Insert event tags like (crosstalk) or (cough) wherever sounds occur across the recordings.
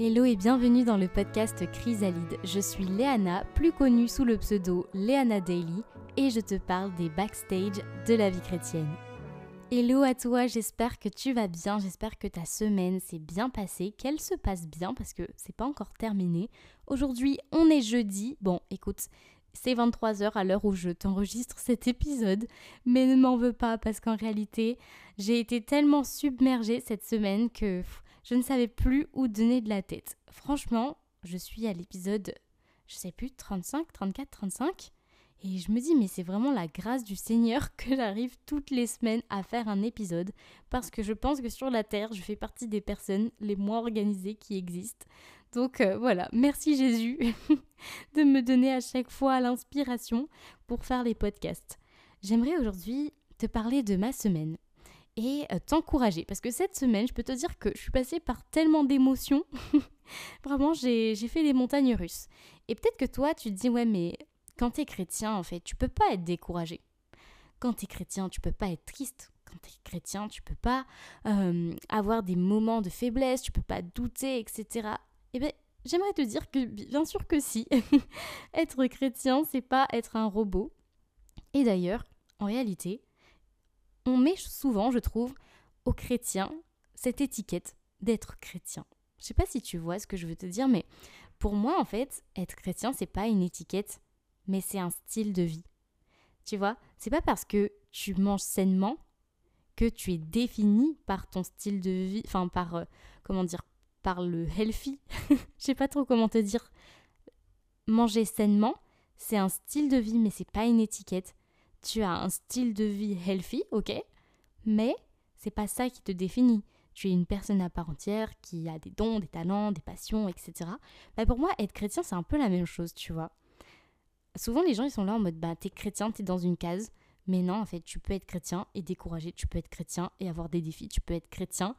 Hello et bienvenue dans le podcast Chrysalide. Je suis Léana, plus connue sous le pseudo Léana Daily, et je te parle des backstage de la vie chrétienne. Hello à toi, j'espère que tu vas bien, j'espère que ta semaine s'est bien passée, qu'elle se passe bien parce que c'est pas encore terminé. Aujourd'hui, on est jeudi. Bon, écoute, c'est 23h à l'heure où je t'enregistre cet épisode, mais ne m'en veux pas parce qu'en réalité, j'ai été tellement submergée cette semaine que je ne savais plus où donner de la tête. Franchement, je suis à l'épisode, je sais plus, 35, 34, 35. Et je me dis, mais c'est vraiment la grâce du Seigneur (laughs) que j'arrive toutes les semaines à faire un épisode. Parce que je pense que sur la Terre, je fais partie des personnes les moins organisées qui existent. Donc euh, voilà, merci Jésus (laughs) de me donner à chaque fois l'inspiration pour faire les podcasts. J'aimerais aujourd'hui te parler de ma semaine et euh, t'encourager. Parce que cette semaine, je peux te dire que je suis passée par tellement d'émotions. (laughs) Vraiment, j'ai fait des montagnes russes. Et peut-être que toi, tu te dis, ouais, mais quand t'es chrétien, en fait, tu peux pas être découragé. Quand t'es chrétien, tu peux pas être triste. Quand t'es chrétien, tu peux pas euh, avoir des moments de faiblesse, tu peux pas douter, etc. Eh bien, j'aimerais te dire que bien sûr que si. (laughs) être chrétien, c'est pas être un robot. Et d'ailleurs, en réalité, on met souvent, je trouve, aux chrétiens cette étiquette d'être chrétien. Je sais pas si tu vois ce que je veux te dire, mais pour moi, en fait, être chrétien, c'est pas une étiquette, mais c'est un style de vie. Tu vois, c'est pas parce que tu manges sainement que tu es défini par ton style de vie, enfin par euh, comment dire, par le healthy. (laughs) Je sais pas trop comment te dire. Manger sainement, c'est un style de vie, mais c'est pas une étiquette tu as un style de vie healthy, ok, mais c'est pas ça qui te définit. Tu es une personne à part entière qui a des dons, des talents, des passions, etc. Bah pour moi, être chrétien, c'est un peu la même chose, tu vois. Souvent, les gens, ils sont là en mode, bah, t'es chrétien, t'es dans une case. Mais non, en fait, tu peux être chrétien et décourager, tu peux être chrétien et avoir des défis, tu peux être chrétien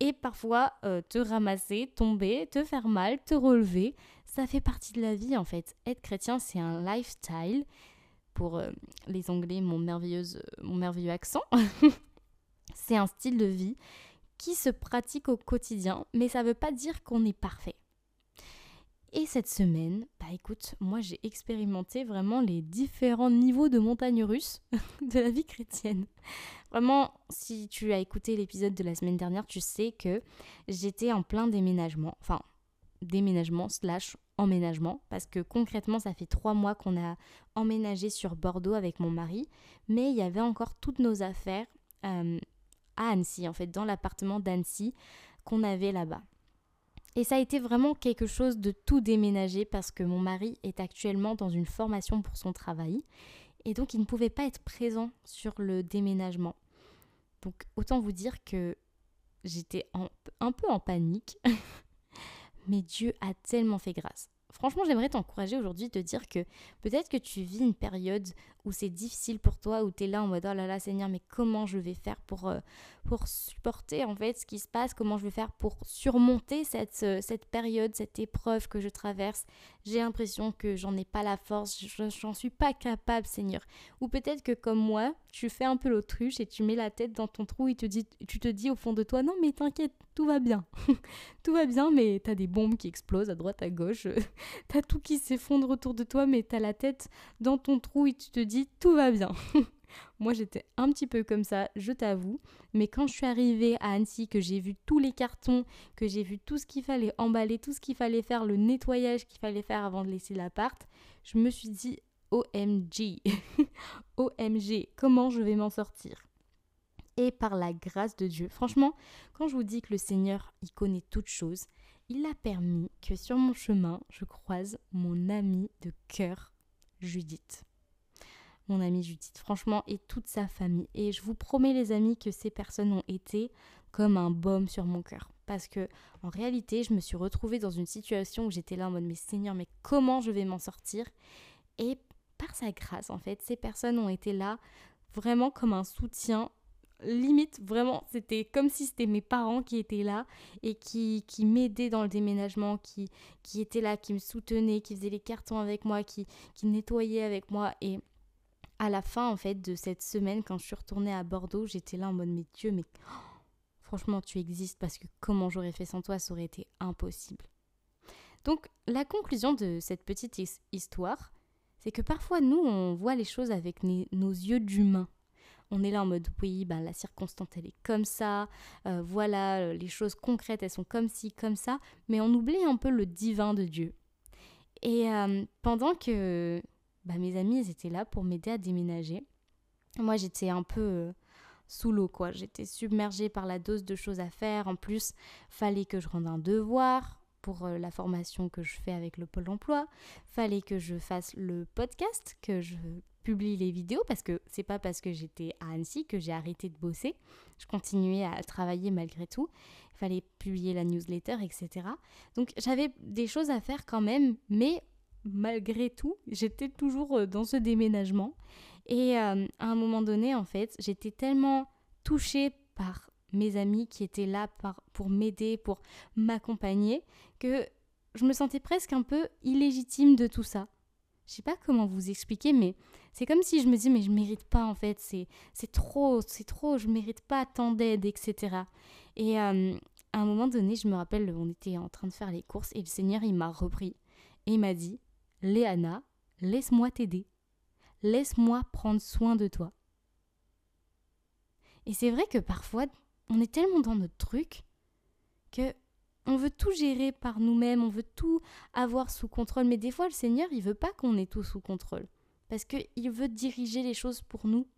et parfois euh, te ramasser, tomber, te faire mal, te relever. Ça fait partie de la vie, en fait. Être chrétien, c'est un lifestyle pour euh, les Anglais mon, merveilleuse, euh, mon merveilleux accent. (laughs) c'est un style de vie qui se pratique au quotidien, mais ça ne veut pas dire qu'on est parfait. Et cette semaine, bah écoute, moi j'ai expérimenté vraiment les différents niveaux de montagne russe (laughs) de la vie chrétienne. Vraiment, si tu as écouté l'épisode de la semaine dernière, tu sais que j'étais en plein déménagement. Enfin, déménagement slash emménagement parce que concrètement ça fait trois mois qu'on a emménagé sur Bordeaux avec mon mari mais il y avait encore toutes nos affaires euh, à Annecy en fait dans l'appartement d'Annecy qu'on avait là-bas. Et ça a été vraiment quelque chose de tout déménager parce que mon mari est actuellement dans une formation pour son travail et donc il ne pouvait pas être présent sur le déménagement. Donc autant vous dire que j'étais un peu en panique (laughs) mais Dieu a tellement fait grâce. Franchement, j'aimerais t'encourager aujourd'hui de te dire que peut-être que tu vis une période où c'est difficile pour toi, où tu es là en mode oh là là Seigneur, mais comment je vais faire pour, euh, pour supporter en fait ce qui se passe, comment je vais faire pour surmonter cette, euh, cette période, cette épreuve que je traverse? J'ai l'impression que j'en ai pas la force, j'en suis pas capable Seigneur. Ou peut-être que comme moi, tu fais un peu l'autruche et tu mets la tête dans ton trou et te dis, tu te dis au fond de toi non mais t'inquiète, tout va bien. (laughs) tout va bien, mais t'as des bombes qui explosent à droite, à gauche, (laughs) t'as tout qui s'effondre autour de toi, mais t'as la tête dans ton trou et tu te dis tout va bien. (laughs) Moi j'étais un petit peu comme ça, je t'avoue, mais quand je suis arrivée à Annecy, que j'ai vu tous les cartons, que j'ai vu tout ce qu'il fallait emballer, tout ce qu'il fallait faire, le nettoyage qu'il fallait faire avant de laisser l'appart, je me suis dit OMG, (laughs) OMG, comment je vais m'en sortir? Et par la grâce de Dieu. Franchement, quand je vous dis que le Seigneur, il connaît toutes choses, il a permis que sur mon chemin, je croise mon amie de cœur, Judith mon amie Judith, franchement, et toute sa famille. Et je vous promets, les amis, que ces personnes ont été comme un baume sur mon cœur. Parce que, en réalité, je me suis retrouvée dans une situation où j'étais là en mode, mais Seigneur, mais comment je vais m'en sortir? Et par sa grâce, en fait, ces personnes ont été là vraiment comme un soutien limite vraiment c'était comme si c'était mes parents qui étaient là et qui, qui m'aidaient dans le déménagement qui, qui étaient là qui me soutenaient qui faisaient les cartons avec moi qui, qui nettoyaient avec moi et à la fin en fait de cette semaine quand je suis retournée à Bordeaux, j'étais là en mode mais Dieu mais (gasps) franchement tu existes parce que comment j'aurais fait sans toi ça aurait été impossible. Donc la conclusion de cette petite histoire, c'est que parfois nous, on voit les choses avec nos yeux d'humain. On est là en mode oui, ben, la circonstance elle est comme ça, euh, voilà, euh, les choses concrètes elles sont comme ci, comme ça, mais on oublie un peu le divin de Dieu. Et euh, pendant que bah, mes amis étaient là pour m'aider à déménager, moi j'étais un peu sous l'eau quoi, j'étais submergée par la dose de choses à faire, en plus fallait que je rende un devoir, pour euh, la formation que je fais avec le Pôle emploi. Fallait que je fasse le podcast, que je publie les vidéos parce que c'est pas parce que j'étais à Annecy que j'ai arrêté de bosser. Je continuais à travailler malgré tout. Il fallait publier la newsletter, etc. Donc j'avais des choses à faire quand même, mais malgré tout, j'étais toujours euh, dans ce déménagement. Et euh, à un moment donné, en fait, j'étais tellement touchée par mes amis qui étaient là pour m'aider, pour m'accompagner, que je me sentais presque un peu illégitime de tout ça. Je sais pas comment vous expliquer, mais c'est comme si je me dis mais je mérite pas en fait, c'est c'est trop, c'est trop, je mérite pas tant d'aide, etc. Et euh, à un moment donné, je me rappelle, on était en train de faire les courses et le Seigneur il m'a repris et il m'a dit Léana, laisse-moi t'aider, laisse-moi prendre soin de toi. Et c'est vrai que parfois on est tellement dans notre truc que on veut tout gérer par nous-mêmes, on veut tout avoir sous contrôle. Mais des fois, le Seigneur, il veut pas qu'on ait tout sous contrôle. Parce qu'il veut diriger les choses pour nous.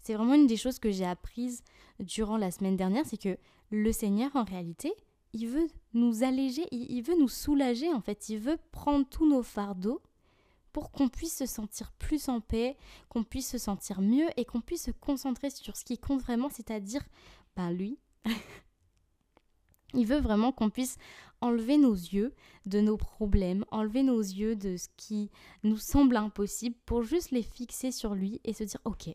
C'est vraiment une des choses que j'ai apprises durant la semaine dernière, c'est que le Seigneur, en réalité, il veut nous alléger, il veut nous soulager, en fait. Il veut prendre tous nos fardeaux pour qu'on puisse se sentir plus en paix, qu'on puisse se sentir mieux et qu'on puisse se concentrer sur ce qui compte vraiment, c'est-à-dire ben lui. (laughs) Il veut vraiment qu'on puisse enlever nos yeux de nos problèmes, enlever nos yeux de ce qui nous semble impossible pour juste les fixer sur lui et se dire ok,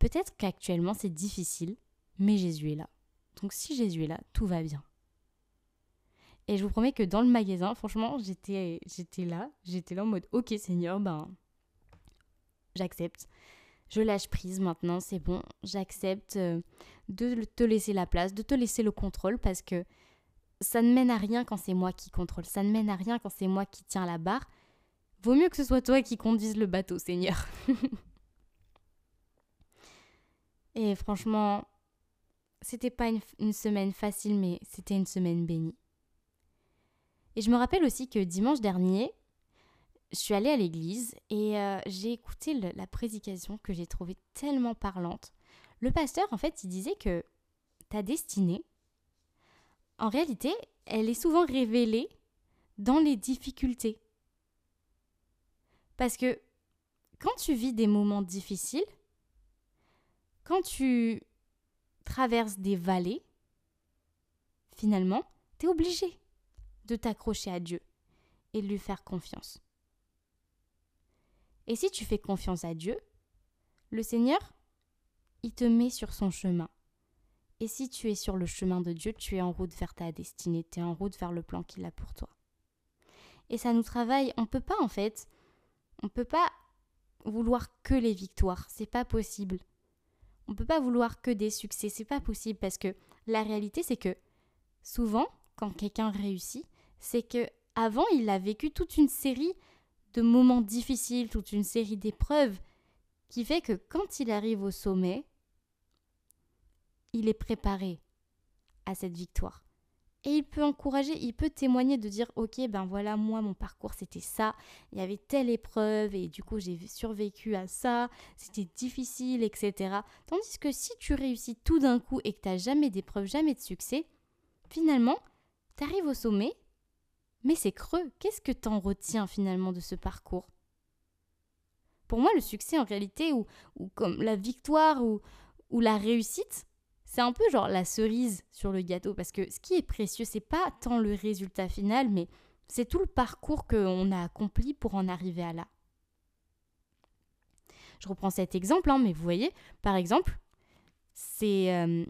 peut-être qu'actuellement c'est difficile, mais Jésus est là. Donc si Jésus est là, tout va bien. Et je vous promets que dans le magasin, franchement, j'étais, là, j'étais là en mode ok Seigneur, ben j'accepte. Je lâche prise maintenant, c'est bon, j'accepte euh, de te laisser la place, de te laisser le contrôle parce que ça ne mène à rien quand c'est moi qui contrôle, ça ne mène à rien quand c'est moi qui tiens la barre. Vaut mieux que ce soit toi qui conduise le bateau, Seigneur. (laughs) Et franchement, c'était pas une semaine facile, mais c'était une semaine bénie. Et je me rappelle aussi que dimanche dernier, je suis allée à l'église et euh, j'ai écouté la prédication que j'ai trouvée tellement parlante. Le pasteur, en fait, il disait que ta destinée, en réalité, elle est souvent révélée dans les difficultés. Parce que quand tu vis des moments difficiles, quand tu traverses des vallées, finalement, tu es obligé de t'accrocher à Dieu et de lui faire confiance. Et si tu fais confiance à Dieu, le Seigneur, il te met sur son chemin. Et si tu es sur le chemin de Dieu, tu es en route vers ta destinée, tu es en route vers le plan qu'il a pour toi. Et ça nous travaille, on peut pas en fait, on peut pas vouloir que les victoires, c'est pas possible. On peut pas vouloir que des succès, c'est pas possible parce que la réalité c'est que souvent quand quelqu'un réussit, c'est que avant il a vécu toute une série de moments difficiles, toute une série d'épreuves qui fait que quand il arrive au sommet, il est préparé à cette victoire. Et il peut encourager, il peut témoigner de dire ok ben voilà moi mon parcours c'était ça, il y avait telle épreuve et du coup j'ai survécu à ça, c'était difficile etc. Tandis que si tu réussis tout d'un coup et que tu n'as jamais d'épreuve, jamais de succès, finalement tu arrives au sommet mais c'est creux. Qu'est-ce que t'en retiens finalement de ce parcours? Pour moi, le succès en réalité, ou, comme la victoire, ou, ou la réussite, c'est un peu genre la cerise sur le gâteau. Parce que ce qui est précieux, c'est pas tant le résultat final, mais c'est tout le parcours qu'on a accompli pour en arriver à là. Je reprends cet exemple, hein, mais vous voyez, par exemple, c'est euh,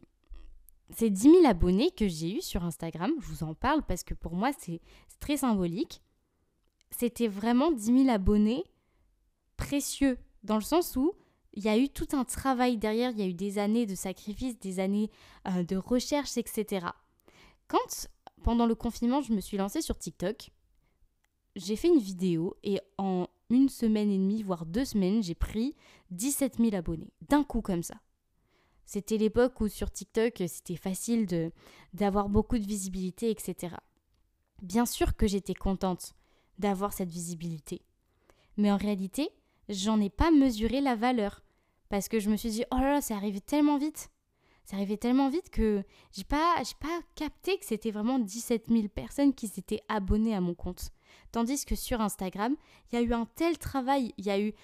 ces 10 000 abonnés que j'ai eus sur Instagram, je vous en parle parce que pour moi c'est très symbolique. C'était vraiment 10 000 abonnés précieux dans le sens où il y a eu tout un travail derrière, il y a eu des années de sacrifice, des années euh, de recherche, etc. Quand pendant le confinement, je me suis lancée sur TikTok. J'ai fait une vidéo et en une semaine et demie, voire deux semaines, j'ai pris 17 000 abonnés. D'un coup comme ça. C'était l'époque où sur TikTok, c'était facile de d'avoir beaucoup de visibilité, etc. Bien sûr que j'étais contente d'avoir cette visibilité. Mais en réalité, j'en ai pas mesuré la valeur. Parce que je me suis dit, oh là là, c'est arrivé tellement vite. C'est arrivé tellement vite que j'ai pas, pas capté que c'était vraiment 17 000 personnes qui s'étaient abonnées à mon compte. Tandis que sur Instagram, il y a eu un tel travail, il y a eu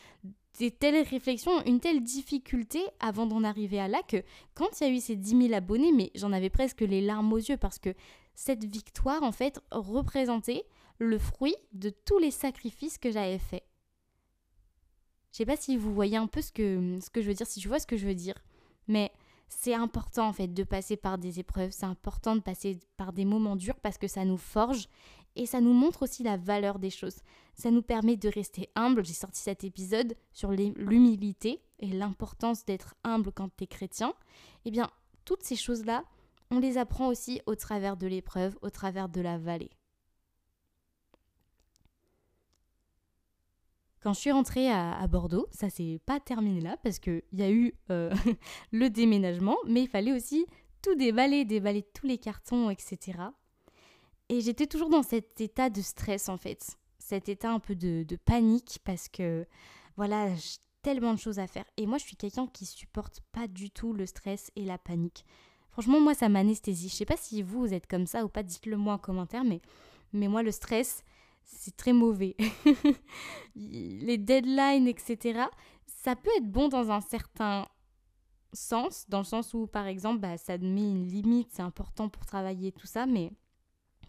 des telles réflexions, une telle difficulté avant d'en arriver à là que quand il y a eu ces 10 000 abonnés, mais j'en avais presque les larmes aux yeux parce que cette victoire, en fait, représentait le fruit de tous les sacrifices que j'avais faits. Je sais pas si vous voyez un peu ce que, ce que je veux dire, si tu vois ce que je veux dire, mais c'est important en fait de passer par des épreuves, c'est important de passer par des moments durs parce que ça nous forge et ça nous montre aussi la valeur des choses. Ça nous permet de rester humble. J'ai sorti cet épisode sur l'humilité et l'importance d'être humble quand tu es chrétien. Eh bien, toutes ces choses-là, on les apprend aussi au travers de l'épreuve, au travers de la vallée. Quand je suis rentrée à, Bordeaux, ça s'est pas terminé là parce qu'il y a eu euh, (laughs) le déménagement, mais il fallait aussi tout déballer, déballer tous les cartons, etc. Et j'étais toujours dans cet état de stress en fait, cet état un peu de, panique parce que voilà, j'ai tellement de choses à faire. Et moi, je suis quelqu'un qui supporte pas du tout le stress et la panique. Franchement, moi, ça m'anesthésie. Je sais pas si vous, vous êtes comme ça ou pas, dites-le moi en commentaire, mais, mais moi, le stress, c'est très mauvais. (laughs) les deadlines, etc., ça peut être bon dans un certain sens, dans le sens où, par exemple, bah, ça met une limite, c'est important pour travailler, tout ça, mais,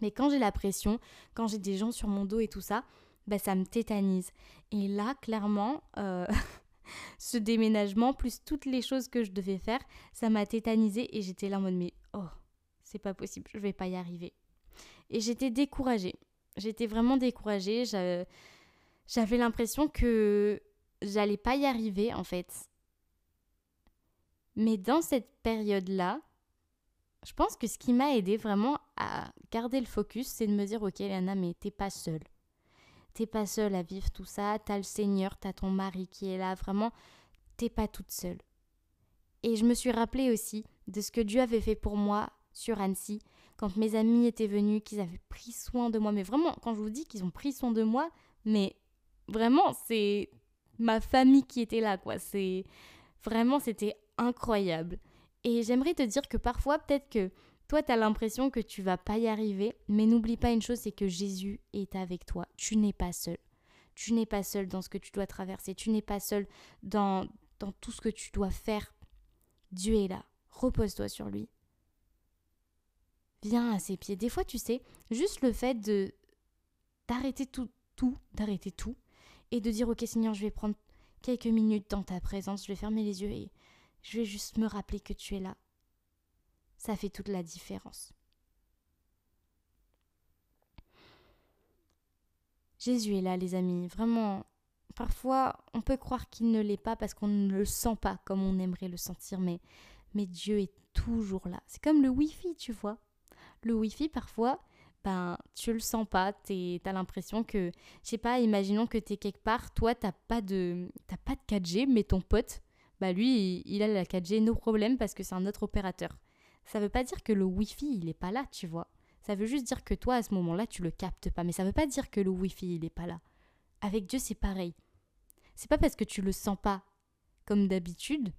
mais quand j'ai la pression, quand j'ai des gens sur mon dos et tout ça, bah, ça me tétanise. Et là, clairement, euh, (laughs) ce déménagement, plus toutes les choses que je devais faire, ça m'a tétanisé et j'étais là en mode, mais oh, c'est pas possible, je vais pas y arriver. Et j'étais découragée j'étais vraiment découragée. J'avais l'impression que j'allais pas y arriver en fait. Mais dans cette période-là, je pense que ce qui m'a aidé vraiment à garder le focus, c'est de me dire Ok, Léana, mais t'es pas seule. T'es pas seule à vivre tout ça. T'as le Seigneur, t'as ton mari qui est là. Vraiment, t'es pas toute seule. Et je me suis rappelé aussi de ce que Dieu avait fait pour moi sur Annecy, quand mes amis étaient venus, qu'ils avaient pris soin de moi. Mais vraiment, quand je vous dis qu'ils ont pris soin de moi, mais vraiment, c'est ma famille qui était là, quoi. C'est vraiment, c'était incroyable. Et j'aimerais te dire que parfois, peut-être que toi, tu as l'impression que tu vas pas y arriver, mais n'oublie pas une chose, c'est que Jésus est avec toi. Tu n'es pas seul. Tu n'es pas seul dans ce que tu dois traverser. Tu n'es pas seul dans, dans tout ce que tu dois faire. Dieu est là. Repose-toi sur lui viens à ses pieds. Des fois, tu sais, juste le fait de d'arrêter tout, tout, d'arrêter tout, et de dire, ok Seigneur, je vais prendre quelques minutes dans ta présence, je vais fermer les yeux et je vais juste me rappeler que tu es là. Ça fait toute la différence. Jésus est là, les amis. Vraiment, parfois, on peut croire qu'il ne l'est pas parce qu'on ne le sent pas comme on aimerait le sentir, mais, mais Dieu est toujours là. C'est comme le Wi-Fi, tu vois le Wi-Fi, parfois, ben, tu le sens pas. Tu as l'impression que, je sais pas, imaginons que tu es quelque part, toi, tu pas, de, pas de 4G, mais ton pote, bah lui, il, a la 4G, no problème, parce que c'est un autre opérateur. Ça veut pas dire que le Wi-Fi, il est pas là, tu vois. Ça veut juste dire que toi, à ce moment-là, tu le captes pas. Mais ça veut pas dire que le Wi-Fi, il est pas là. Avec Dieu, c'est pareil. C'est pas parce que tu le sens pas comme d'habitude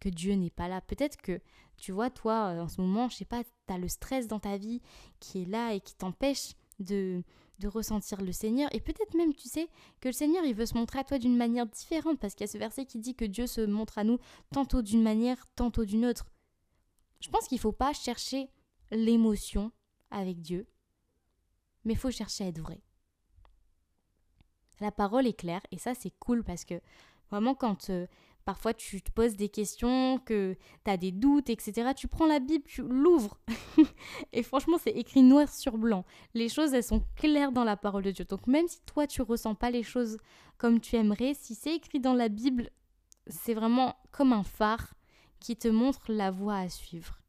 que Dieu n'est pas là. Peut-être que, tu vois, toi, en ce moment, je sais pas, tu as le stress dans ta vie qui est là et qui t'empêche de, de ressentir le Seigneur. Et peut-être même, tu sais, que le Seigneur, il veut se montrer à toi d'une manière différente, parce qu'il y a ce verset qui dit que Dieu se montre à nous tantôt d'une manière, tantôt d'une autre. Je pense qu'il ne faut pas chercher l'émotion avec Dieu, mais il faut chercher à être vrai. La parole est claire, et ça c'est cool parce que vraiment quand euh, Parfois, tu te poses des questions, que tu as des doutes, etc. Tu prends la Bible, tu l'ouvres. (laughs) et franchement, c'est écrit noir sur blanc. Les choses, elles sont claires dans la parole de Dieu. Donc, même si toi, tu ressens pas les choses comme tu aimerais, si c'est écrit dans la Bible, c'est vraiment comme un phare qui te montre la voie à suivre.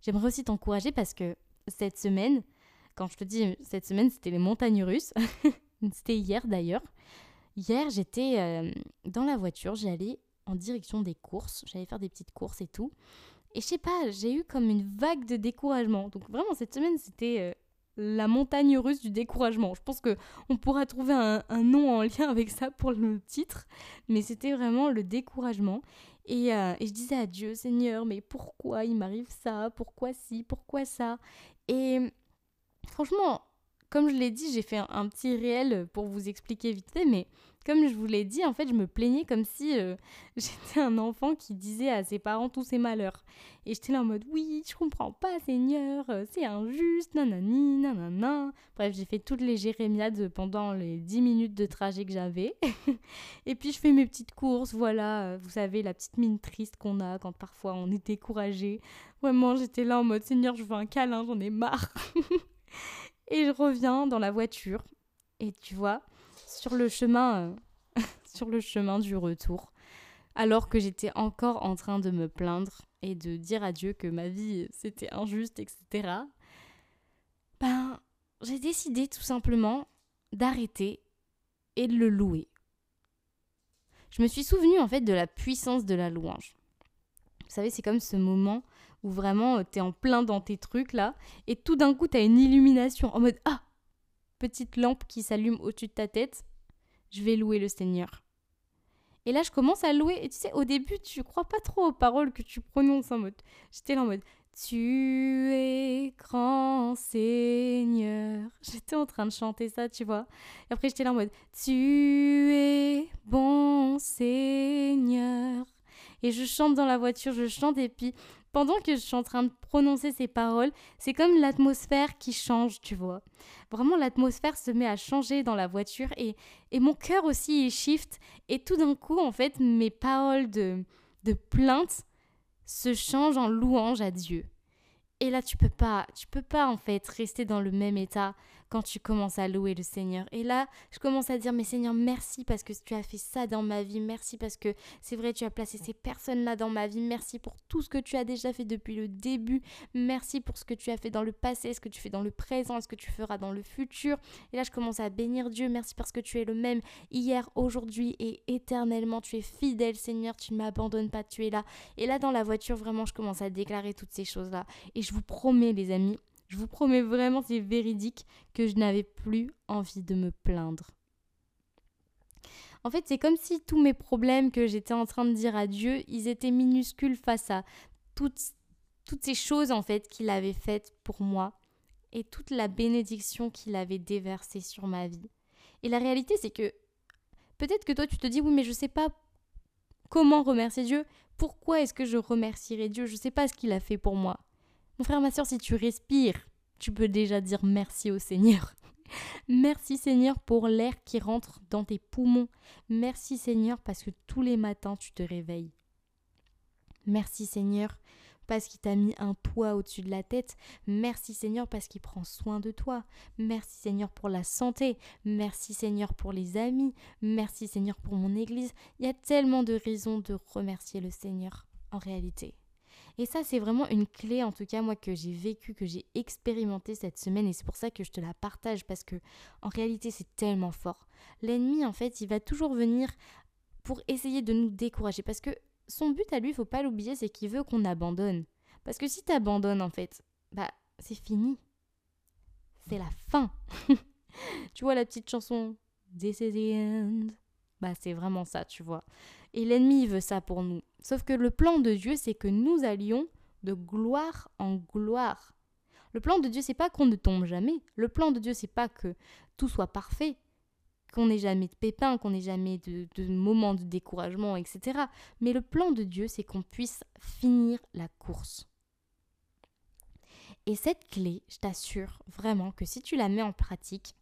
j'aimerais aussi t'encourager parce que cette semaine, quand je te dis cette semaine, c'était les montagnes russes. (laughs) c'était hier d'ailleurs. Hier, j'étais euh, dans la voiture, j'allais en direction des courses, j'allais faire des petites courses et tout. Et je sais pas, j'ai eu comme une vague de découragement. Donc vraiment, cette semaine, c'était euh, la montagne russe du découragement. Je pense que on pourra trouver un, nom en lien avec ça pour le titre, mais c'était vraiment le découragement. Et, euh, et, je disais à Dieu, Seigneur, mais pourquoi il m'arrive ça? Pourquoi si Pourquoi ça? Et franchement, comme je l'ai dit, j'ai fait un, petit réel pour vous expliquer vite fait, mais comme je vous l'ai dit, en fait, je me plaignais comme si euh, (laughs) j'étais un enfant qui disait à ses parents tous ses malheurs. Et j'étais là en mode, oui, je comprends pas, Seigneur, euh, c'est injuste, nanani, nanana. Bref, j'ai fait toutes les jérémiades pendant les 10 minutes de trajet que j'avais. (laughs) et puis, je fais mes petites courses, voilà, euh, vous savez, la petite mine triste qu'on a quand parfois on est découragé. Vraiment, j'étais là en mode, Seigneur, je veux un câlin, j'en ai marre. (laughs) Et je reviens dans la voiture. Et tu vois, sur le chemin, euh, (laughs) sur le chemin du retour, alors que j'étais encore en train de me plaindre et de dire à Dieu que ma vie c'était injuste, etc. Ben, j'ai décidé tout simplement d'arrêter et de le louer. Je me suis souvenu en fait de la puissance de la louange. Vous savez, c'est comme ce moment où vraiment euh, t'es en plein dans tes trucs là, et tout d'un coup t'as une illumination en mode Ah Petite lampe qui s'allume au-dessus de ta tête, je vais louer le Seigneur. Et là, je commence à louer. Et tu sais, au début, tu crois pas trop aux paroles que tu prononces en mode. J'étais là en mode Tu es grand Seigneur. (laughs) J'étais en train de chanter ça, tu vois. Et après, j'étais là en mode Tu es bon Seigneur. Et je chante dans la voiture, je chante. Et puis, pendant que je suis en train de prononcer ces paroles, c'est comme l'atmosphère qui change, tu vois. Vraiment, l'atmosphère se met à changer dans la voiture et, et mon cœur aussi, il shift. Et tout d'un coup, en fait, mes paroles de, de plainte se changent en louange à Dieu. Et là, tu peux pas, tu peux pas en fait rester dans le même état quand tu commences à louer le Seigneur. Et là, je commence à dire, mais Seigneur, merci parce que tu as fait ça dans ma vie. Merci parce que c'est vrai, tu as placé ces personnes-là dans ma vie. Merci pour tout ce que tu as déjà fait depuis le début. Merci pour ce que tu as fait dans le passé, ce que tu fais dans le présent, ce que tu feras dans le futur. Et là, je commence à bénir Dieu. Merci parce que tu es le même hier, aujourd'hui et éternellement. Tu es fidèle, Seigneur. Tu ne m'abandonnes pas. Tu es là. Et là, dans la voiture, vraiment, je commence à déclarer toutes ces choses-là. Et je vous promets, les amis, je vous promets vraiment, c'est véridique, que je n'avais plus envie de me plaindre. En fait, c'est comme si tous mes problèmes que j'étais en train de dire à Dieu, ils étaient minuscules face à toutes, toutes ces choses en fait qu'il avait faites pour moi et toute la bénédiction qu'il avait déversée sur ma vie. Et la réalité, c'est que peut-être que toi, tu te dis, oui, mais je ne sais pas comment remercier Dieu. Pourquoi est-ce que je remercierai Dieu? Je ne sais pas ce qu'il a fait pour moi. Mon frère, ma soeur, si tu respires, tu peux déjà dire merci au Seigneur. (laughs) Merci Seigneur pour l'air qui rentre dans tes poumons. Merci Seigneur parce que tous les matins tu te réveilles. Merci Seigneur parce qu'il t'a mis un toit au-dessus de la tête. Merci Seigneur parce qu'il prend soin de toi. Merci Seigneur pour la santé. Merci Seigneur pour les amis. Merci Seigneur pour mon Église. Il y a tellement de raisons de remercier le Seigneur en réalité. Et ça, c'est vraiment une clé, en tout cas, moi, que j'ai vécu, que j'ai expérimenté cette semaine. Et c'est pour ça que je te la partage, parce que, en réalité, c'est tellement fort. L'ennemi, en fait, il va toujours venir pour essayer de nous décourager. Parce que son but à lui, faut pas l'oublier, c'est qu'il veut qu'on abandonne. Parce que si tu abandonnes, en fait, bah, c'est fini. C'est la fin. (laughs) tu vois la petite chanson This is the end. Bah, c'est vraiment ça, tu vois. Et l'ennemi veut ça pour nous. Sauf que le plan de Dieu, c'est que nous allions de gloire en gloire. Le plan de Dieu, c'est pas qu'on ne tombe jamais. Le plan de Dieu, c'est pas que tout soit parfait, qu'on n'ait jamais de pépins, qu'on n'ait jamais de, de, moments de découragement, etc. Mais le plan de Dieu, c'est qu'on puisse finir la course. Et cette clé, je t'assure vraiment que si tu la mets en pratique,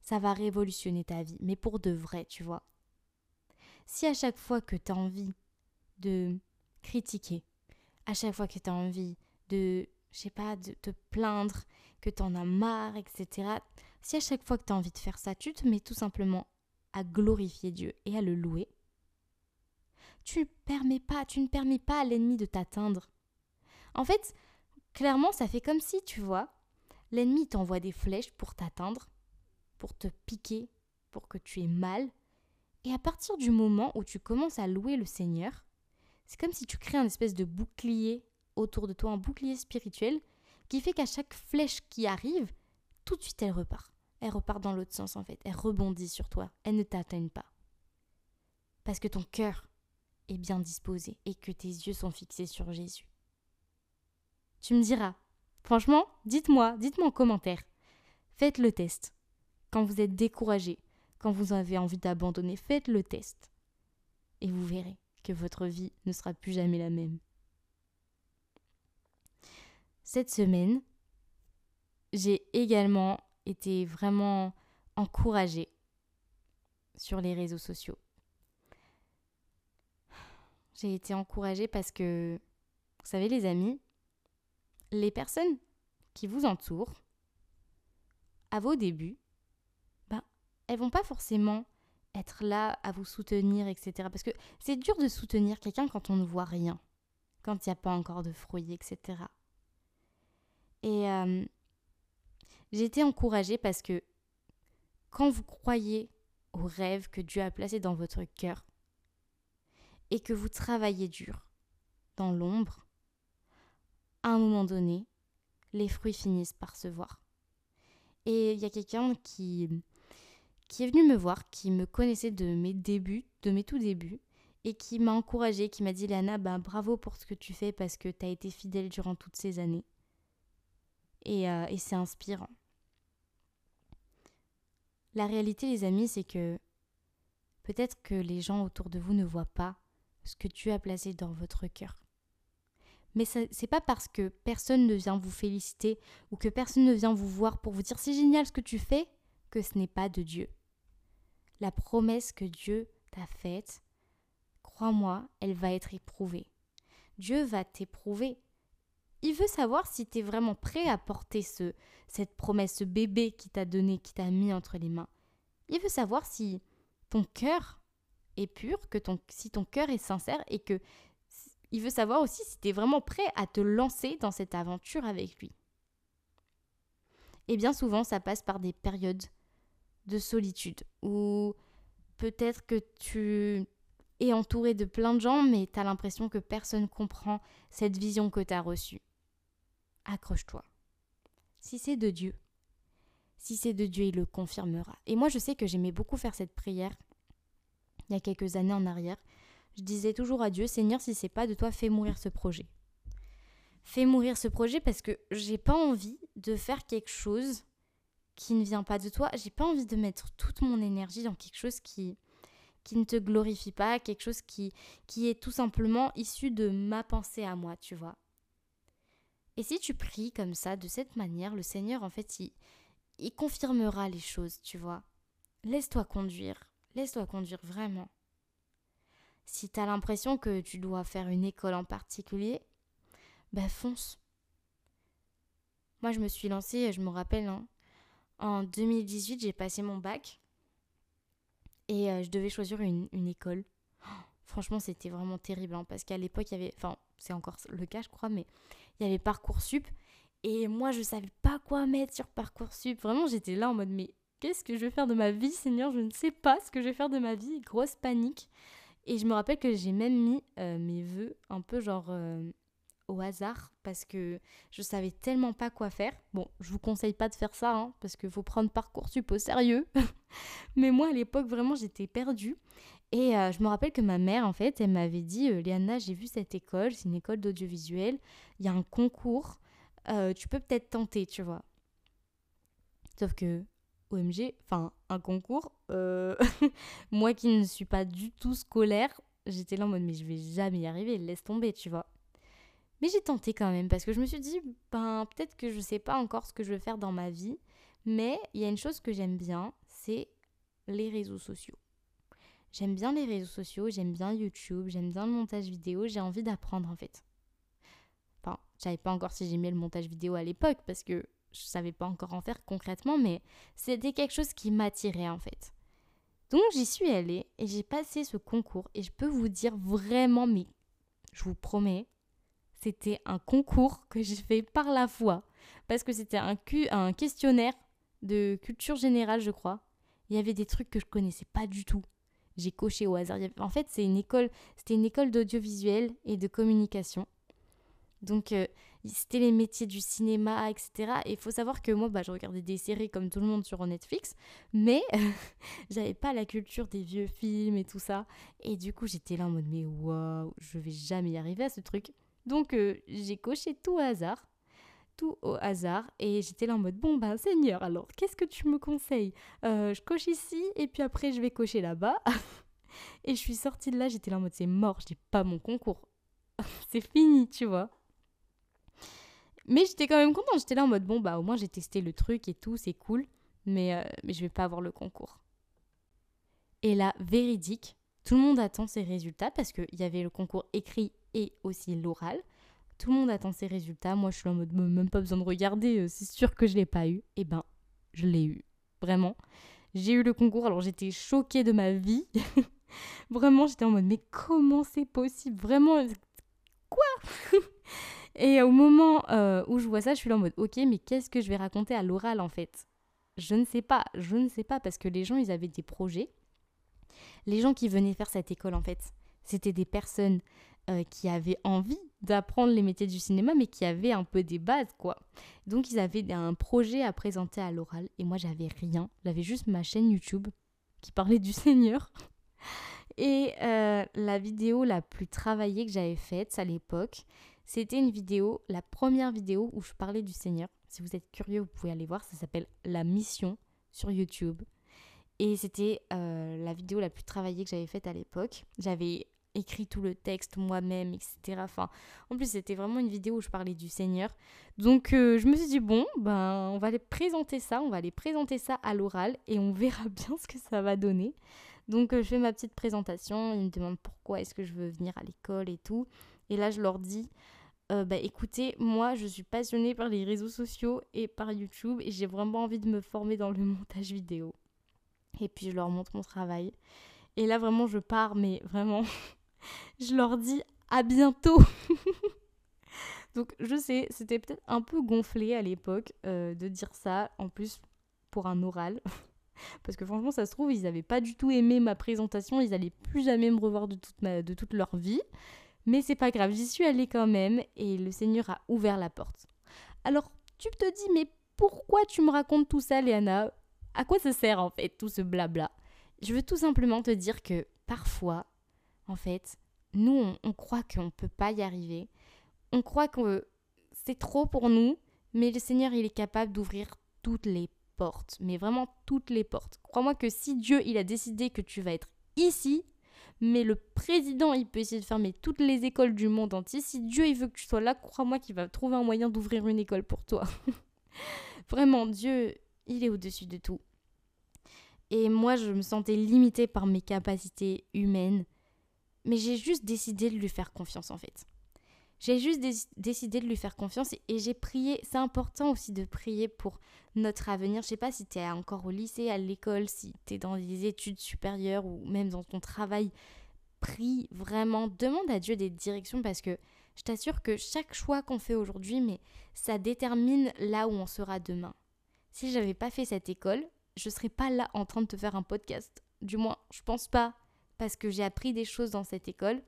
ça va révolutionner ta vie. Mais pour de vrai, tu vois. Si à chaque fois que tu as envie de critiquer, à chaque fois que tu as envie de, je sais pas, de te plaindre, que tu en as marre, etc., si à chaque fois que tu as envie de faire ça, tu te mets tout simplement à glorifier Dieu et à le louer, tu permets pas, tu ne permets pas à l'ennemi de t'atteindre. En fait, clairement, ça fait comme si, tu vois, l'ennemi t'envoie des flèches pour t'atteindre, pour te piquer, pour que tu aies mal. Et à partir du moment où tu commences à louer le Seigneur, c'est comme si tu crées un espèce de bouclier autour de toi, un bouclier spirituel, qui fait qu'à chaque flèche qui arrive, tout de suite elle repart. Elle repart dans l'autre sens en fait, elle rebondit sur toi, elle ne t'atteint pas. Parce que ton cœur est bien disposé et que tes yeux sont fixés sur Jésus. Tu me diras, franchement, dites-moi, dites-moi en commentaire. Faites le test. Quand vous êtes découragé, quand vous avez envie d'abandonner, faites le test. Et vous verrez que votre vie ne sera plus jamais la même. Cette semaine, j'ai également été vraiment encouragée sur les réseaux sociaux. J'ai été encouragée parce que, vous savez les amis, les personnes qui vous entourent, à vos débuts, elles vont pas forcément être là à vous soutenir, etc. Parce que c'est dur de soutenir quelqu'un quand on ne voit rien, quand il n'y a pas encore de fruits, etc. Et euh, j'ai été encouragée parce que quand vous croyez aux rêves que Dieu a placés dans votre cœur et que vous travaillez dur dans l'ombre, à un moment donné, les fruits finissent par se voir. Et il y a quelqu'un qui, qui est venu me voir, qui me connaissait de mes débuts, de mes tout débuts, et qui m'a encouragée, qui m'a dit Léana, ben, bravo pour ce que tu fais parce que tu as été fidèle durant toutes ces années. Euh, et, c'est inspirant. La réalité, les amis, c'est que peut-être que les gens autour de vous ne voient pas ce que Dieu a placé dans votre cœur. Mais ce n'est pas parce que personne ne vient vous féliciter ou que personne ne vient vous voir pour vous dire c'est génial ce que tu fais que ce n'est pas de Dieu. La promesse que Dieu t'a faite, crois-moi, elle va être éprouvée. Dieu va t'éprouver il veut savoir si tu es vraiment prêt à porter ce, cette promesse, ce bébé qui t'a donné, qui t'a mis entre les mains. Il veut savoir si ton cœur est pur, que ton, si ton cœur est sincère et que il veut savoir aussi si tu es vraiment prêt à te lancer dans cette aventure avec lui. Et bien souvent, ça passe par des périodes de solitude où peut-être que tu es entouré de plein de gens, mais tu as l'impression que personne comprend cette vision que tu as reçue accroche-toi. Si c'est de Dieu, si c'est de Dieu, il le confirmera. Et moi, je sais que j'aimais beaucoup faire cette prière il y a quelques années en arrière. Je disais toujours à Dieu, Seigneur, si c'est pas de toi, fais mourir ce projet. Fais mourir ce projet parce que j'ai pas envie de faire quelque chose qui ne vient pas de toi. J'ai pas envie de mettre toute mon énergie dans quelque chose qui qui ne te glorifie pas, quelque chose qui qui est tout simplement issu de ma pensée à moi, tu vois. Et si tu pries comme ça, de cette manière, le Seigneur, en fait, il, il confirmera les choses, tu vois. Laisse-toi conduire. Laisse-toi conduire vraiment. Si tu as l'impression que tu dois faire une école en particulier, ben fonce. Moi, je me suis lancée, je me rappelle, hein, en 2018, j'ai passé mon bac et euh, je devais choisir une, école. (gasps) franchement, c'était vraiment terrible hein, parce qu'à l'époque, il y avait, enfin, c'est encore le cas, je crois, mais il y avait Parcoursup. Et moi, je savais pas quoi mettre sur Parcoursup. Vraiment, j'étais là en mode, mais qu'est-ce que je vais faire de ma vie, Seigneur? Je ne sais pas ce que je vais faire de ma vie. Grosse panique. Et je me rappelle que j'ai même mis euh, mes vœux un peu genre euh, au hasard parce que je savais tellement pas quoi faire. Bon, je vous conseille pas de faire ça hein, parce qu'il faut prendre Parcoursup au sérieux. (laughs) Mais moi, à l'époque, vraiment, j'étais perdue. Et euh, je me rappelle que ma mère, en fait, elle m'avait dit euh, j'ai vu cette école, c'est une école d'audiovisuel, il y a un concours, euh, tu peux peut-être tenter, tu vois. Sauf que, OMG, enfin, un concours, (laughs) moi qui ne suis pas du tout scolaire, j'étais là en mode mais je vais jamais y arriver, laisse tomber, tu vois. Mais j'ai tenté quand même parce que je me suis dit, ben peut-être que je sais pas encore ce que je veux faire dans ma vie, mais il y a une chose que j'aime bien, c'est les réseaux sociaux. J'aime bien les réseaux sociaux, j'aime bien YouTube, j'aime bien le montage vidéo, j'ai envie d'apprendre en fait. Enfin, je savais pas encore si j'aimais le montage vidéo à l'époque parce que je savais pas encore en faire concrètement, mais c'était quelque chose qui m'attirait en fait. Donc j'y suis allée et j'ai passé ce concours et je peux vous dire vraiment, mais je vous promets, c'était un concours que j'ai fait par la foi. Parce que c'était un, un questionnaire de culture générale, je crois. Il y avait des trucs que je connaissais pas du tout. J'ai coché au hasard. En fait, c'est une école, c'était une école d'audiovisuel et de communication. Donc, euh, c'était les métiers du cinéma, etc. Et il faut savoir que moi, bah, je regardais des séries comme tout le monde sur Netflix, mais (laughs) j'avais pas la culture des vieux films et tout ça. Et du coup, j'étais là en mode, mais waouh, je vais jamais y arriver à ce truc. Donc, euh, j'ai coché tout au hasard. Tout au hasard. Et j'étais là en mode, bon, ben, Seigneur, alors, qu'est-ce que tu me conseilles? Euh, Je coche ici, et puis après, je vais cocher là-bas. (laughs) et je suis sortie de là, j'étais là en mode, c'est mort, j'ai pas mon concours. (laughs) c'est fini, tu vois. Mais j'étais quand même contente. J'étais là en mode, bon, bah au moins j'ai testé le truc et tout, c'est cool. Mais, euh, mais je vais pas avoir le concours. Et là, véridique, tout le monde attend ses résultats parce qu'il y avait le concours écrit et aussi l'oral. Tout le monde attend ses résultats. Moi, je suis en mode, même pas besoin de regarder, euh, c'est sûr que je l'ai pas eu. Eh ben, je l'ai eu. Vraiment. J'ai eu le concours, alors j'étais choquée de ma vie. (laughs) Vraiment, j'étais en mode, mais comment c'est possible? Vraiment, quoi? (laughs) Et au moment euh, où je vois ça, je suis là en mode ok, mais qu'est-ce que je vais raconter à l'oral en fait? Je ne sais pas, je ne sais pas parce que les gens ils avaient des projets. Les gens qui venaient faire cette école en fait, c'était des personnes euh, qui avaient envie d'apprendre les métiers du cinéma mais qui avaient un peu des bases quoi. Donc ils avaient un projet à présenter à l'oral et moi j'avais rien, j'avais juste ma chaîne YouTube qui parlait du Seigneur. Et euh, la vidéo la plus travaillée que j'avais faite à l'époque, c'était une vidéo, la première vidéo où je parlais du Seigneur. Si vous êtes curieux, vous pouvez aller voir. Ça s'appelle La Mission sur YouTube. Et c'était euh, la vidéo la plus travaillée que j'avais faite à l'époque. J'avais écrit tout le texte moi-même, etc. Enfin, en plus, c'était vraiment une vidéo où je parlais du Seigneur. Donc, euh, je me suis dit, bon, ben, on va aller présenter ça, on va aller présenter ça à l'oral et on verra (laughs) bien ce que ça va donner. Donc, euh, je fais ma petite présentation. Ils me demandent pourquoi est-ce que je veux venir à l'école et tout. Et là, je leur dis, euh, bah écoutez, moi je suis passionnée par les réseaux sociaux et par YouTube et j'ai vraiment envie de me former dans le (laughs) montage vidéo. Et puis je leur montre mon travail. Et là vraiment je pars, mais vraiment, je leur dis à bientôt. (laughs) Donc je sais, c'était peut-être un peu gonflé à l'époque euh, de dire ça, en plus pour un oral. (laughs) Parce que franchement, ça se trouve, ils n'avaient pas du tout aimé ma présentation, ils n'allaient plus jamais me revoir de toute, de toute leur vie. Mais c'est pas grave, j'y suis allée quand même et le Seigneur a ouvert la porte. Alors, tu te dis, mais pourquoi tu me racontes tout ça, Léana? À quoi ça sert en fait tout ce blabla? Je veux tout simplement te dire que parfois, en fait, nous, on, croit qu'on ne peut pas y arriver. On croit que c'est trop pour nous, mais le Seigneur, il est capable d'ouvrir toutes les portes, mais vraiment toutes les portes. Crois-moi que si Dieu, il a décidé que tu vas être ici, mais le président, il peut essayer de fermer toutes les écoles du monde entier. Si Dieu, il veut que tu sois là, crois-moi qu'il va trouver un moyen d'ouvrir une école pour toi. (laughs) Vraiment, Dieu, il est au-dessus de tout. Et moi, je me sentais limitée par mes capacités humaines. Mais j'ai juste décidé de lui faire confiance, en fait. J'ai juste décidé de lui faire confiance et, j'ai prié. C'est important aussi de prier pour notre avenir. Je sais pas si tu es encore au lycée, à l'école, si tu es dans des études supérieures ou même dans ton travail. Prie vraiment, demande à Dieu des directions parce que je t'assure que chaque choix qu'on fait aujourd'hui, mais ça détermine là où on sera demain. Si j'avais pas fait cette école, je serais pas là en train de te faire un podcast. Du moins, je pense pas parce que j'ai appris des choses dans cette école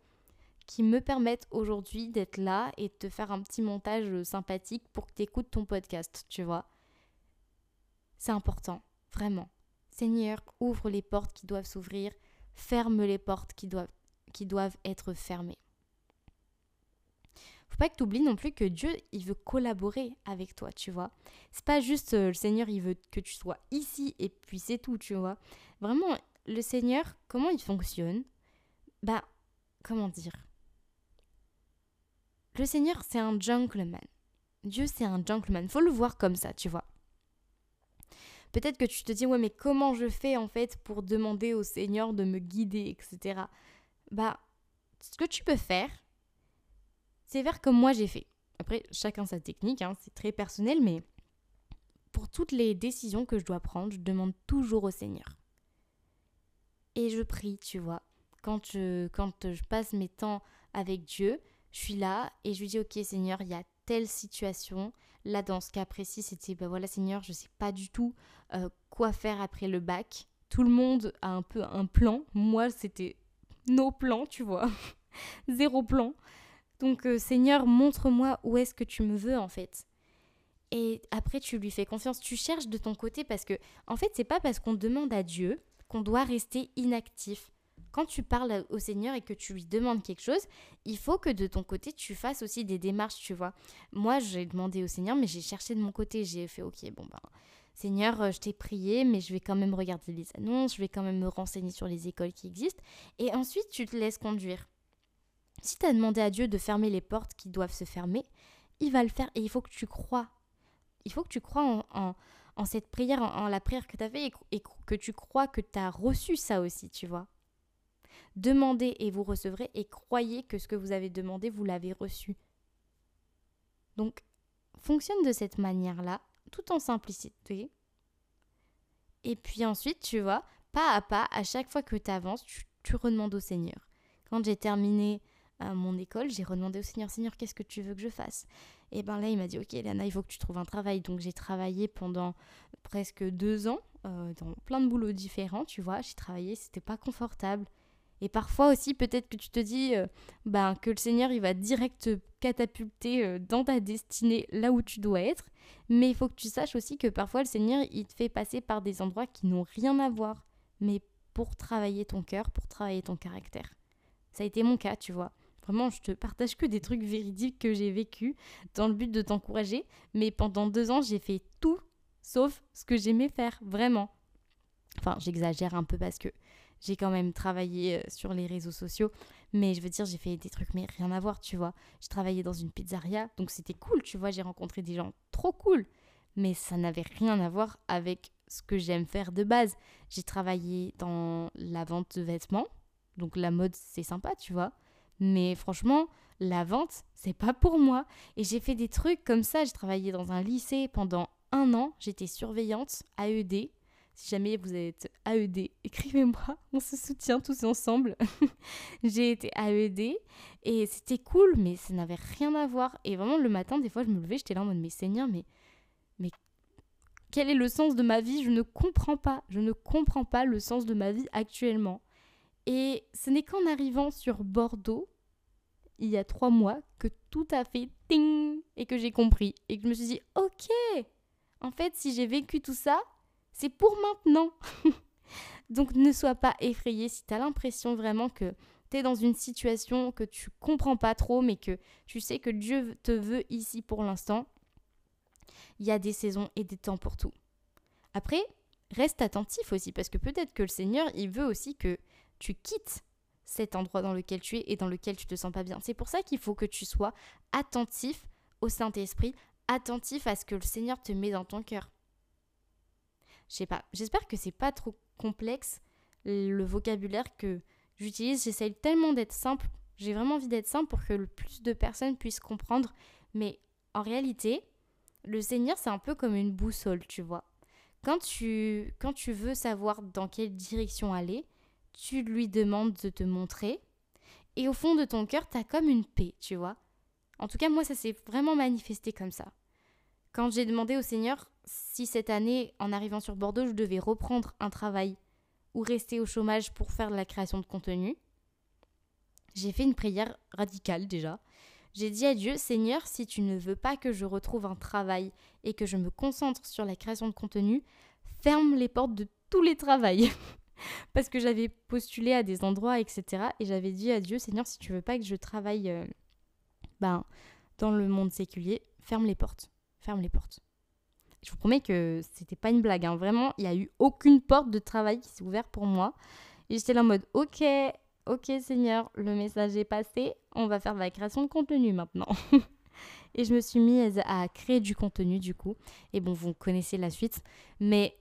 qui me permettent aujourd'hui d'être là et de te faire un petit montage sympathique pour que tu écoutes ton podcast, tu vois. C'est important, vraiment. Seigneur, ouvre les portes qui doivent s'ouvrir, ferme les portes qui doivent, qui doivent être fermées. Faut pas que tu oublies non plus que Dieu, il veut collaborer avec toi, tu vois. C'est pas juste euh, le Seigneur, il veut que tu sois ici et puis c'est tout, tu vois. Vraiment, le Seigneur, comment il fonctionne? Bah, comment dire? Le Seigneur, c'est un gentleman. Dieu, c'est un gentleman. Faut le voir comme ça, tu vois. Peut-être que tu te dis, ouais, mais comment je fais en fait pour demander au Seigneur de me guider, etc. Bah, ce que tu peux faire, c'est faire comme moi j'ai fait. Après, chacun sa technique, hein, c'est très personnel, mais pour toutes les décisions que je dois prendre, je demande toujours au Seigneur. Et je prie, tu vois. Quand je, quand je passe mes temps avec Dieu, je suis là et je lui dis ok Seigneur, il y a telle situation. Là dans ce cas précis, c'était bah voilà Seigneur, je sais pas du tout euh, quoi faire après le bac. Tout le monde a un peu un plan. Moi, c'était nos plans, tu vois. (laughs) Zéro plan. Donc euh, Seigneur, montre-moi où est-ce que tu me veux en fait. Et après tu lui fais confiance, tu cherches de ton côté parce que en fait, c'est pas parce qu'on demande à Dieu qu'on doit rester inactif quand tu parles au Seigneur et que tu lui demandes quelque chose, il faut que de ton côté, tu fasses aussi des démarches, tu vois. Moi, j'ai demandé au Seigneur, mais j'ai cherché de mon côté. J'ai fait, ok, bon, ben, Seigneur, euh, je t'ai prié, mais je vais quand même regarder les annonces, je vais quand même me renseigner sur les écoles qui existent. Et ensuite, tu te laisses conduire. Si tu as demandé à Dieu de fermer les portes qui doivent se fermer, il va le faire et il faut que tu crois. Il faut que tu crois en, en, cette prière, en, la prière que tu as fait et, et que tu crois que tu as reçu ça aussi, tu vois. Demandez et vous recevrez et croyez que ce que vous avez demandé, vous l'avez reçu. Donc, fonctionne de cette manière-là, tout en simplicité. Et puis ensuite, tu vois, pas à pas, à chaque fois que tu avances, tu, tu redemandes au Seigneur. Quand j'ai terminé euh, mon école, j'ai redemandé au Seigneur, Seigneur, qu'est-ce que tu veux que je fasse? Et bien là, il m'a dit, ok, Léana, il faut que tu trouves un travail. Donc j'ai travaillé pendant presque deux ans euh, dans plein de boulots différents, tu vois. J'ai travaillé, c'était pas confortable. Et parfois aussi, peut-être que tu te dis euh, ben, que le Seigneur, il va direct catapulter euh, dans ta destinée là où tu dois être. Mais il faut que tu saches aussi que parfois, le Seigneur, il te fait passer par des endroits qui n'ont rien à voir, mais pour travailler ton cœur, pour travailler ton caractère. Ça a été mon cas, tu vois. Vraiment, je te partage que des trucs véridiques que j'ai vécu dans le but de t'encourager. Mais pendant deux ans, j'ai fait tout sauf ce que j'aimais faire, vraiment. Enfin, j'exagère un peu parce que j'ai quand même travaillé euh, sur les réseaux sociaux, mais je veux dire, j'ai fait des trucs, mais rien à voir, tu vois. J'ai travaillé dans une pizzeria, donc c'était cool, tu vois, j'ai rencontré des gens trop cool, mais ça n'avait rien à voir avec ce que j'aime faire de base. J'ai travaillé dans la vente de vêtements, donc la mode, c'est sympa, tu vois. Mais franchement, la vente, c'est pas pour moi. Et j'ai fait des trucs comme ça. J'ai travaillé dans un lycée pendant un an. J'étais surveillante AED. Si jamais vous êtes AED, écrivez-moi, on se soutient tous ensemble. (laughs) j'ai été AED et c'était cool, mais ça n'avait rien à voir. Et vraiment, le matin, des fois, je me levais, j'étais là en mode, mais Seigneur, mais, mais quel est le sens de ma vie? Je ne comprends pas. Je ne comprends pas le sens de ma vie actuellement. Et ce n'est qu'en arrivant sur Bordeaux, il y a trois mois, que tout a fait ting et que j'ai compris. Et que je me suis dit, ok, en fait, si j'ai vécu tout ça, c'est pour maintenant. (laughs) Donc ne sois pas effrayé si tu as l'impression vraiment que tu es dans une situation que tu comprends pas trop, mais que tu sais que Dieu te veut ici pour l'instant. Il y a des saisons et des temps pour tout. Après, reste attentif aussi, parce que peut-être que le Seigneur, il veut aussi que tu quittes cet endroit dans lequel tu es et dans lequel tu te sens pas bien. C'est pour ça qu'il faut que tu sois attentif au Saint-Esprit, attentif à ce que le Seigneur te met dans ton cœur. Je sais pas. J'espère que c'est pas trop complexe le vocabulaire que j'utilise. J'essaye tellement d'être simple. J'ai vraiment envie d'être simple pour que le plus de personnes puissent comprendre. Mais en réalité, le Seigneur, c'est un peu comme une boussole, tu vois. Quand tu, quand tu veux savoir dans quelle direction aller, tu lui demandes de te montrer. Et au fond de ton cœur, tu as comme une paix, tu vois. En tout cas, moi, ça s'est vraiment manifesté comme ça. Quand j'ai demandé au Seigneur si cette année, en arrivant sur Bordeaux, je devais reprendre un travail ou rester au chômage pour faire de la création de contenu, j'ai fait une prière radicale déjà. J'ai dit à Dieu, Seigneur, si tu ne veux pas que je retrouve un travail et que je me concentre sur la création de contenu, ferme les portes de tous les travails. (laughs) (laughs) Parce que j'avais postulé à des endroits, etc. Et j'avais dit à Dieu, Seigneur, si tu veux pas que je travaille euh, ben, dans le monde séculier, ferme les portes ferme les portes. Je vous promets que c'était pas une blague. Hein. Vraiment, il n'y a eu aucune porte de travail qui s'est ouverte pour moi. Et j'étais là en mode, ok, ok Seigneur, le message est passé. On va faire de la création de contenu maintenant. (laughs) et je me suis mise à créer du contenu du coup. Et bon, vous connaissez la suite. Mais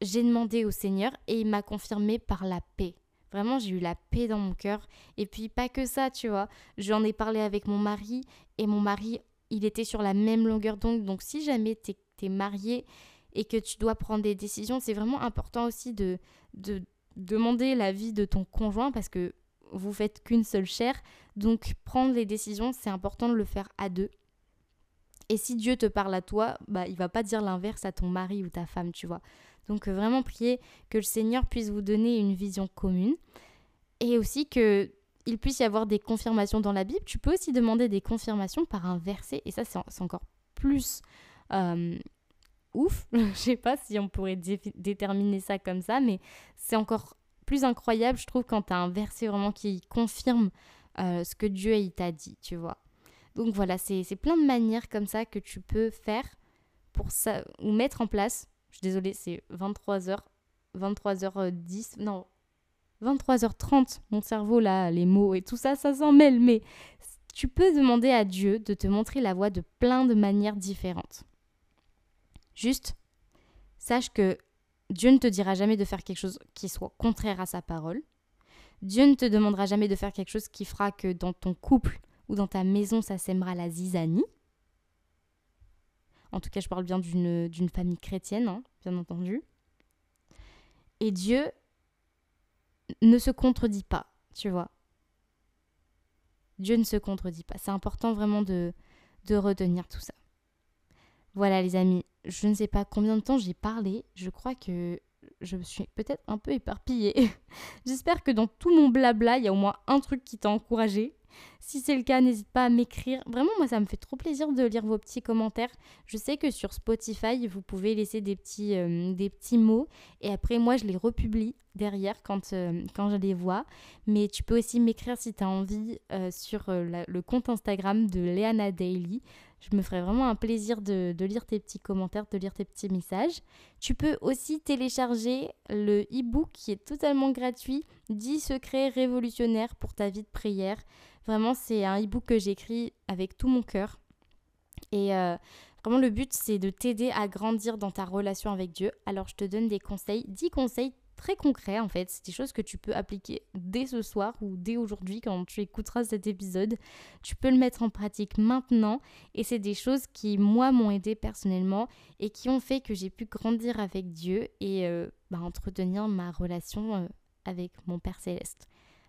j'ai demandé au Seigneur et il m'a confirmé par la paix. Vraiment, j'ai eu la paix dans mon cœur. Et puis, pas que ça, tu vois. J'en ai parlé avec mon mari. Et mon mari, il était sur la même longueur d'onde. Donc si jamais tu es, marié et que tu dois prendre des décisions, c'est vraiment important aussi de, de demander l'avis de ton conjoint parce que vous faites qu'une seule chair. Donc prendre les décisions, c'est important de le faire à deux. Et si Dieu te parle à toi, bah il va pas dire l'inverse à ton mari ou ta femme, tu vois. Donc euh, vraiment prier que le Seigneur puisse vous donner une vision commune et aussi que il puisse y avoir des confirmations dans la Bible. Tu peux aussi demander des confirmations par un verset et ça c'est encore plus euh, ouf. (laughs) Je sais pas si on pourrait déterminer ça comme ça, mais c'est encore plus incroyable, je trouve, quand tu as un verset vraiment qui confirme euh, ce que Dieu t'a dit, tu vois. Donc voilà, c'est plein de manières comme ça que tu peux faire pour ça, ou mettre en place. Suis désolée, c'est 23h, 23h10, non, 23h30, mon cerveau là, les mots et tout ça, ça s'en mêle, mais tu peux demander à Dieu de te montrer la voie de plein de manières différentes. Juste, sache que Dieu ne te dira jamais de faire quelque chose qui soit contraire à sa parole. Dieu ne te demandera jamais de faire quelque chose qui fera que dans ton couple ou dans ta maison, ça sèmera la zizanie. En tout cas, je parle bien d'une famille chrétienne, hein, bien entendu. Et Dieu ne se contredit pas, tu vois. Dieu ne se contredit pas. C'est important vraiment de, de retenir tout ça. Voilà les amis, je ne sais pas combien de temps j'ai parlé. Je crois que je me suis peut-être un peu éparpillée. (laughs) J'espère que dans tout mon blabla, il y a au moins un truc qui t'a encouragé. Si c'est le cas, n'hésite pas à m'écrire. Vraiment, moi, ça me fait trop plaisir de lire vos petits commentaires. Je sais que sur Spotify, vous pouvez laisser des petits, euh, des petits mots. Et après, moi, je les republie derrière quand, euh, quand je les vois. Mais tu peux aussi m'écrire si tu as envie euh, sur le compte Instagram de Leana Daily. Je me ferai vraiment un plaisir de, de, lire tes petits commentaires, de lire tes petits messages. Tu peux aussi télécharger le e-book qui est totalement gratuit 10 secrets révolutionnaires pour ta vie de prière. Vraiment, c'est un e-book que j'écris avec tout mon cœur. Et euh, vraiment, le but, c'est de t'aider à grandir dans ta relation avec Dieu. Alors, je te donne des conseils, 10 conseils très concrets en fait. C'est des choses que tu peux appliquer dès ce soir ou dès aujourd'hui quand tu écouteras cet épisode. Tu peux le mettre en pratique maintenant et c'est des choses qui, moi, m'ont aidé personnellement et qui ont fait que j'ai pu grandir avec Dieu et euh, bah, entretenir ma relation euh, avec mon Père céleste.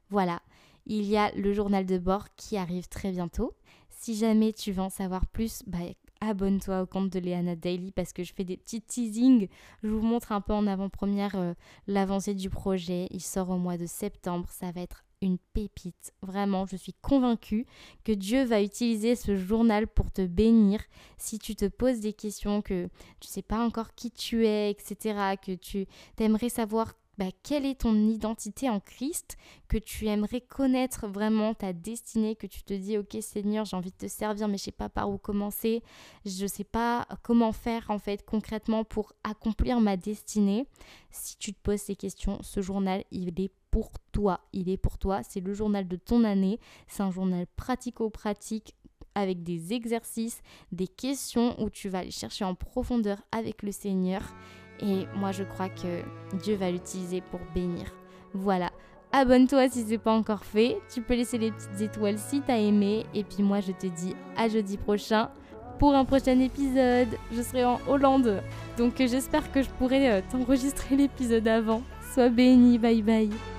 Voilà il y a le journal de bord qui arrive très bientôt. Si jamais tu veux en savoir plus, bah, abonne-toi au compte de Léana Daily parce que je fais des petits teasings. Je vous montre un peu en avant-première euh, l'avancée du projet. Il sort au mois de septembre. Ça va être une pépite. Vraiment, je suis convaincue que Dieu va utiliser ce journal pour te bénir. Si tu te poses des questions, que tu sais pas encore qui tu es, etc., que tu aimerais savoir bah, quelle est ton identité en Christ, que tu aimerais connaître vraiment ta destinée, que tu te dis ok Seigneur j'ai envie de te servir mais je sais pas par où commencer, je sais pas comment faire en fait concrètement pour accomplir ma destinée. Si tu te poses ces questions, ce journal il est pour toi, il est pour toi, c'est le journal de ton année, c'est un journal pratico-pratique avec des exercices, des questions où tu vas aller chercher en profondeur avec le Seigneur et moi, je crois que Dieu va l'utiliser pour bénir. Voilà. Abonne-toi si ce n'est pas encore fait. Tu peux laisser les petites étoiles si tu as aimé. Et puis moi, je te dis à jeudi prochain pour un prochain épisode. Je serai en Hollande. Donc j'espère que je pourrai euh, t'enregistrer l'épisode avant. Sois béni. Bye bye.